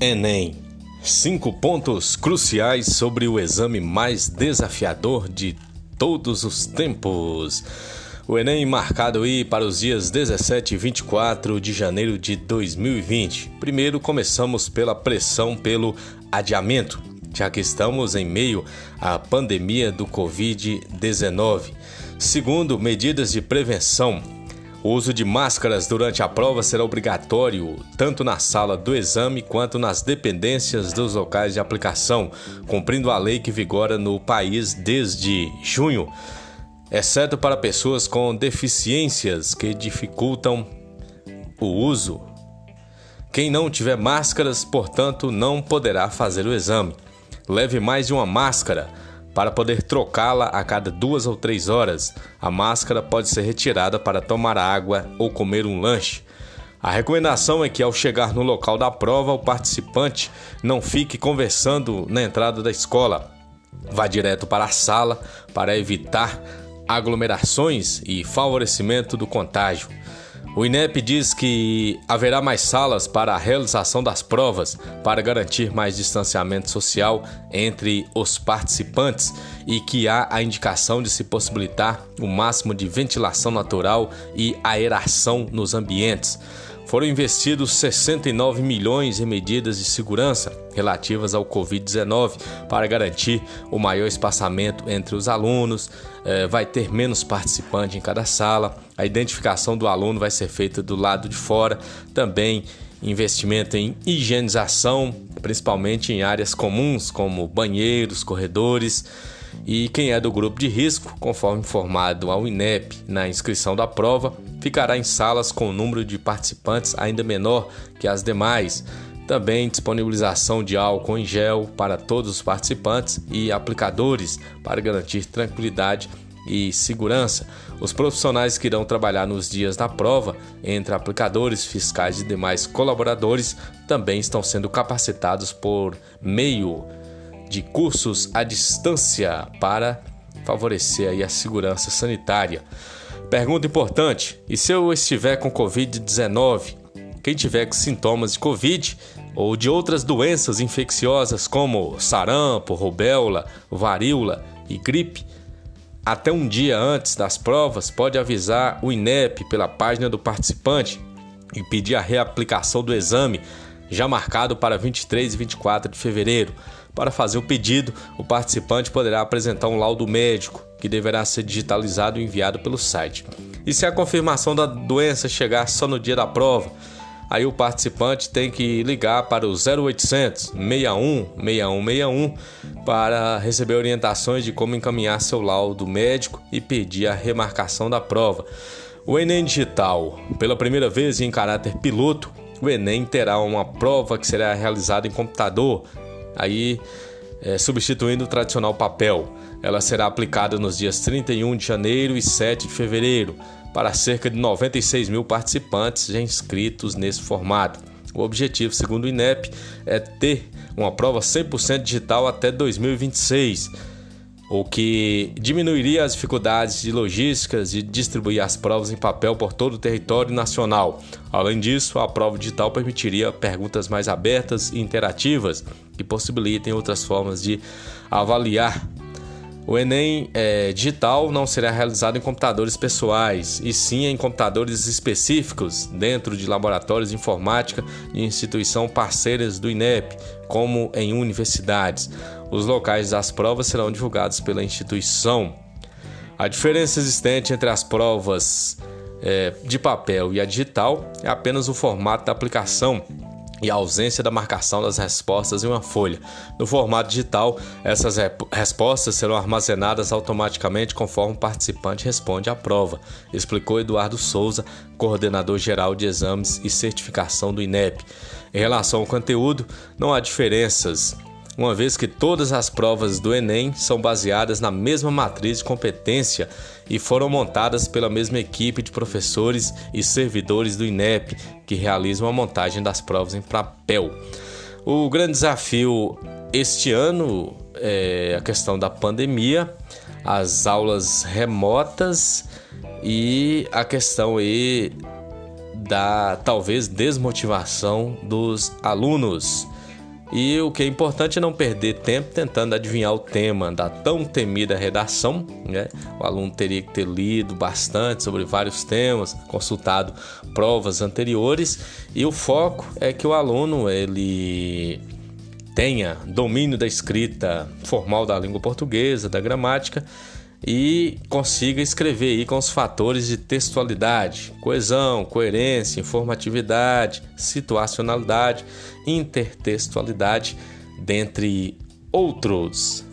Enem. Cinco pontos cruciais sobre o exame mais desafiador de todos os tempos. O Enem marcado aí para os dias 17 e 24 de janeiro de 2020. Primeiro, começamos pela pressão pelo adiamento, já que estamos em meio à pandemia do Covid-19. Segundo, medidas de prevenção o uso de máscaras durante a prova será obrigatório tanto na sala do exame quanto nas dependências dos locais de aplicação, cumprindo a lei que vigora no país desde junho, exceto para pessoas com deficiências que dificultam o uso. Quem não tiver máscaras, portanto, não poderá fazer o exame. Leve mais de uma máscara para poder trocá-la a cada duas ou três horas, a máscara pode ser retirada para tomar água ou comer um lanche. A recomendação é que, ao chegar no local da prova, o participante não fique conversando na entrada da escola. Vá direto para a sala para evitar aglomerações e favorecimento do contágio. O INEP diz que haverá mais salas para a realização das provas para garantir mais distanciamento social entre os participantes e que há a indicação de se possibilitar o máximo de ventilação natural e aeração nos ambientes foram investidos 69 milhões em medidas de segurança relativas ao Covid-19 para garantir o maior espaçamento entre os alunos, eh, vai ter menos participante em cada sala, a identificação do aluno vai ser feita do lado de fora, também investimento em higienização, principalmente em áreas comuns como banheiros, corredores e quem é do grupo de risco, conforme informado ao INEP na inscrição da prova, ficará em salas com o número de participantes ainda menor que as demais. Também disponibilização de álcool em gel para todos os participantes e aplicadores para garantir tranquilidade e segurança. Os profissionais que irão trabalhar nos dias da prova, entre aplicadores, fiscais e demais colaboradores, também estão sendo capacitados por meio de cursos à distância para favorecer a segurança sanitária. Pergunta importante: e se eu estiver com Covid-19? Quem tiver com sintomas de Covid ou de outras doenças infecciosas como sarampo, rubéola, varíola e gripe, até um dia antes das provas pode avisar o INEP pela página do participante e pedir a reaplicação do exame já marcado para 23 e 24 de fevereiro. Para fazer o pedido, o participante poderá apresentar um laudo médico, que deverá ser digitalizado e enviado pelo site. E se a confirmação da doença chegar só no dia da prova, aí o participante tem que ligar para o 0800 61 6161 para receber orientações de como encaminhar seu laudo médico e pedir a remarcação da prova. O Enem Digital, pela primeira vez em caráter piloto, o Enem terá uma prova que será realizada em computador, aí é, substituindo o tradicional papel. Ela será aplicada nos dias 31 de janeiro e 7 de fevereiro para cerca de 96 mil participantes já inscritos nesse formato. O objetivo, segundo o INEP, é ter uma prova 100% digital até 2026 o que diminuiria as dificuldades de logísticas e distribuir as provas em papel por todo o território nacional. Além disso, a prova digital permitiria perguntas mais abertas e interativas que possibilitem outras formas de avaliar. O Enem é, digital não será realizado em computadores pessoais, e sim em computadores específicos dentro de laboratórios de informática de instituição parceiras do INEP, como em universidades. Os locais das provas serão divulgados pela instituição. A diferença existente entre as provas é, de papel e a digital é apenas o formato da aplicação e a ausência da marcação das respostas em uma folha. No formato digital, essas respostas serão armazenadas automaticamente conforme o participante responde à prova, explicou Eduardo Souza, coordenador geral de exames e certificação do INEP. Em relação ao conteúdo, não há diferenças uma vez que todas as provas do Enem são baseadas na mesma matriz de competência e foram montadas pela mesma equipe de professores e servidores do INEP, que realizam a montagem das provas em papel. O grande desafio este ano é a questão da pandemia, as aulas remotas e a questão aí da talvez desmotivação dos alunos. E o que é importante é não perder tempo tentando adivinhar o tema da tão temida redação. Né? O aluno teria que ter lido bastante sobre vários temas, consultado provas anteriores e o foco é que o aluno ele tenha domínio da escrita formal da língua portuguesa, da gramática e consiga escrever aí com os fatores de textualidade, coesão, coerência, informatividade, situacionalidade, intertextualidade, dentre outros.